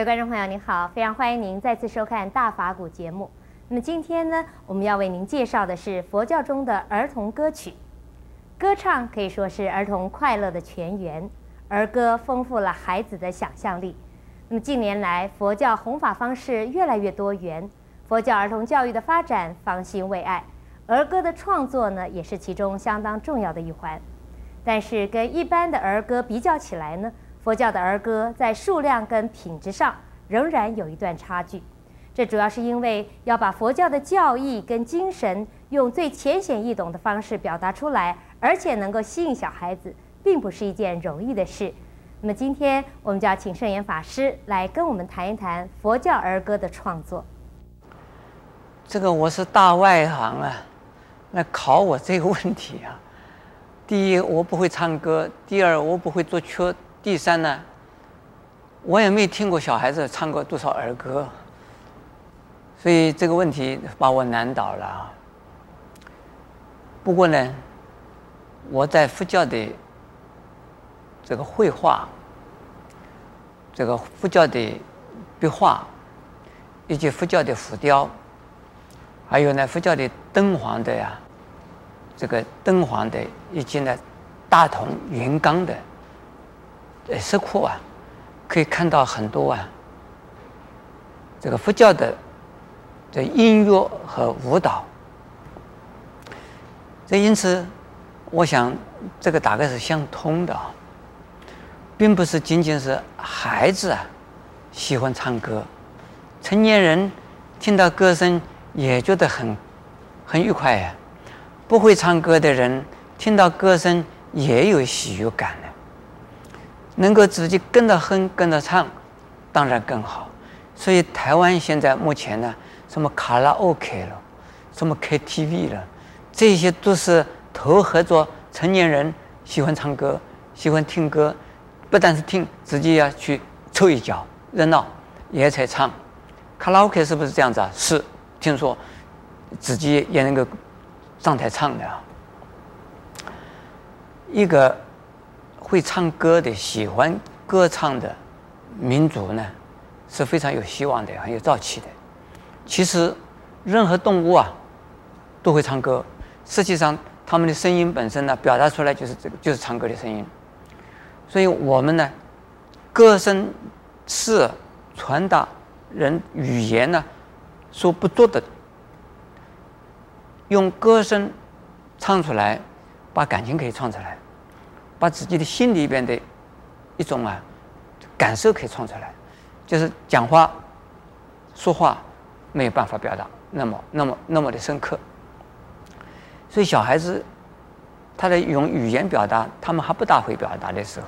各位观众朋友，您好，非常欢迎您再次收看《大法古》节目。那么今天呢，我们要为您介绍的是佛教中的儿童歌曲。歌唱可以说是儿童快乐的泉源，儿歌丰富了孩子的想象力。那么近年来，佛教弘法方式越来越多元，佛教儿童教育的发展方兴未艾，儿歌的创作呢，也是其中相当重要的一环。但是跟一般的儿歌比较起来呢，佛教的儿歌在数量跟品质上仍然有一段差距。这主要是因为要把佛教的教义跟精神用最浅显易懂的方式表达出来，而且能够吸引小孩子，并不是一件容易的事。那么今天我们就要请圣严法师来跟我们谈一谈佛教儿歌的创作。这个我是大外行啊，来考我这个问题啊。第一，我不会唱歌；第二，我不会作曲；第三呢，我也没听过小孩子唱过多少儿歌。所以这个问题把我难倒了。不过呢，我在佛教的这个绘画、这个佛教的壁画，以及佛教的浮雕，还有呢佛教的敦煌的呀，这个敦煌的以及呢大同云冈的石窟啊，可以看到很多啊，这个佛教的。这音乐和舞蹈，这因此，我想这个大概是相通的啊，并不是仅仅是孩子啊喜欢唱歌，成年人听到歌声也觉得很很愉快呀。不会唱歌的人听到歌声也有喜悦感的，能够自己跟着哼跟着唱，当然更好。所以台湾现在目前呢。什么卡拉 OK 了，什么 KTV 了，这些都是投合作成年人喜欢唱歌、喜欢听歌，不但是听，自己要去凑一脚热闹，也才唱。卡拉 OK 是不是这样子啊？是，听说自己也能够上台唱的啊。一个会唱歌的、喜欢歌唱的民族呢，是非常有希望的，很有朝气的。其实，任何动物啊，都会唱歌。实际上，它们的声音本身呢，表达出来就是这个，就是唱歌的声音。所以我们呢，歌声是传达人语言呢所不做的。用歌声唱出来，把感情可以唱出来，把自己的心里边的一种啊感受可以唱出来，就是讲话说话。没有办法表达那么、那么、那么的深刻，所以小孩子他在用语言表达，他们还不大会表达的时候，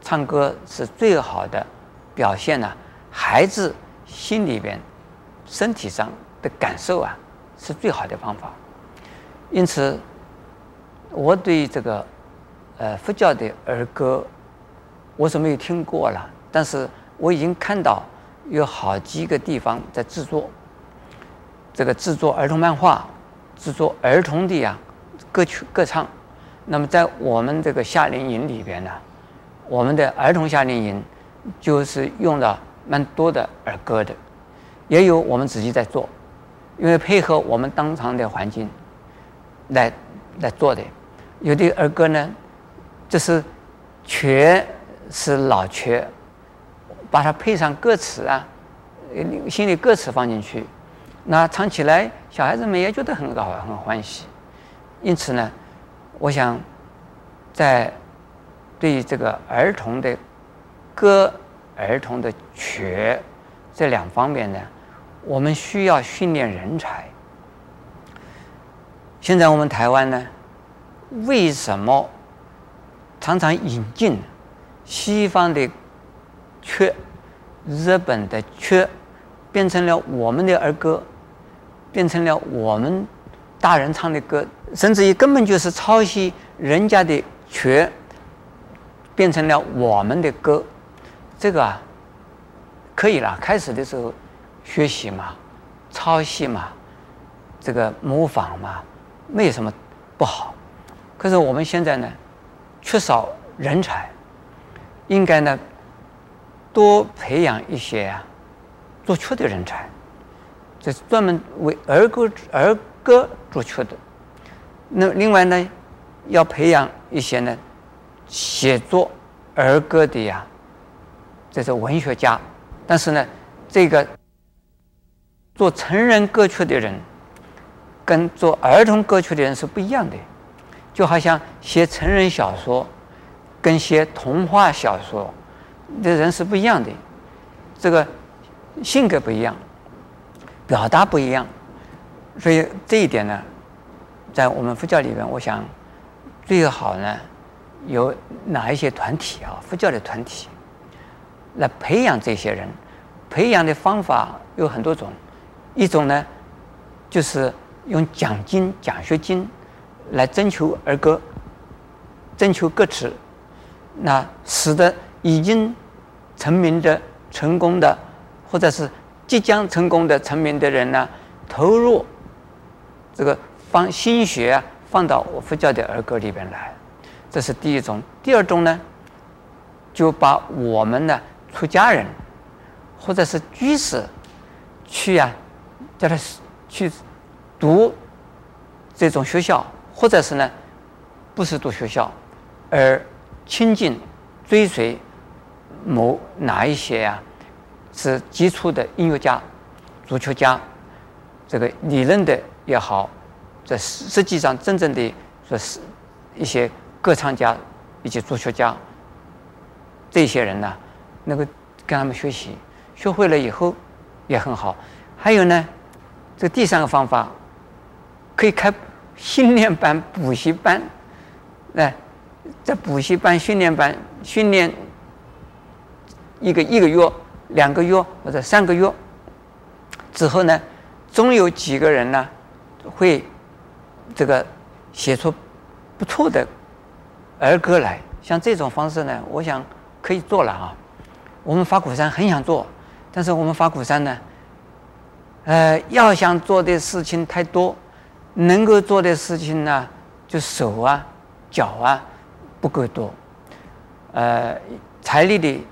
唱歌是最好的表现呢。孩子心里边、身体上的感受啊，是最好的方法。因此，我对这个呃佛教的儿歌，我是没有听过了，但是我已经看到有好几个地方在制作。这个制作儿童漫画，制作儿童的呀歌曲歌唱，那么在我们这个夏令营里边呢，我们的儿童夏令营就是用了蛮多的儿歌的，也有我们自己在做，因为配合我们当场的环境来来做的。有的儿歌呢，就是曲是老曲，把它配上歌词啊，心里歌词放进去。那唱起来，小孩子们也觉得很好，很欢喜。因此呢，我想在对于这个儿童的歌、儿童的曲这两方面呢，我们需要训练人才。现在我们台湾呢，为什么常常引进西方的曲、日本的曲，变成了我们的儿歌？变成了我们大人唱的歌，甚至于根本就是抄袭人家的曲，变成了我们的歌。这个啊，可以了。开始的时候学习嘛，抄袭嘛，这个模仿嘛，没有什么不好。可是我们现在呢，缺少人才，应该呢，多培养一些啊作曲的人才，这是专门为儿歌儿歌作曲的。那另外呢，要培养一些呢写作儿歌的呀，这是文学家。但是呢，这个做成人歌曲的人，跟做儿童歌曲的人是不一样的。就好像写成人小说，跟写童话小说的人是不一样的，这个性格不一样，表达不一样，所以这一点呢，在我们佛教里面，我想最好呢，有哪一些团体啊，佛教的团体来培养这些人，培养的方法有很多种，一种呢，就是用奖金、奖学金。来征求儿歌，征求歌词，那使得已经成名的、成功的，或者是即将成功的、成名的人呢，投入这个放心血啊，放到我佛教的儿歌里边来，这是第一种。第二种呢，就把我们的出家人或者是居士去啊，叫他去读这种学校。或者是呢，不是读学校，而亲近、追随某哪一些呀、是杰出的音乐家、足球家，这个理论的也好，这实际上真正的说是一些歌唱家以及足球家，这些人呢，能够跟他们学习，学会了以后也很好。还有呢，这第三个方法可以开。训练班、补习班，哎，在补习班、训练班训练一个一个月、两个月或者三个月之后呢，总有几个人呢会这个写出不错的儿歌来。像这种方式呢，我想可以做了啊。我们法鼓山很想做，但是我们法鼓山呢，呃，要想做的事情太多。能够做的事情呢，就手啊、脚啊不够多，呃，财力的、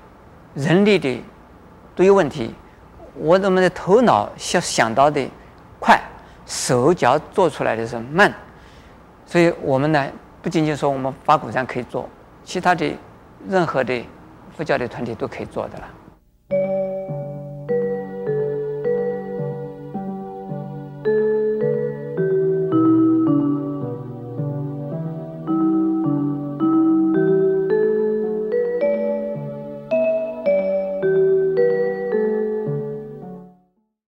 人力的都有问题。我们的头脑想想到的快，手脚做出来的是慢，所以我们呢，不仅仅说我们法鼓山可以做，其他的任何的佛教的团体都可以做的了。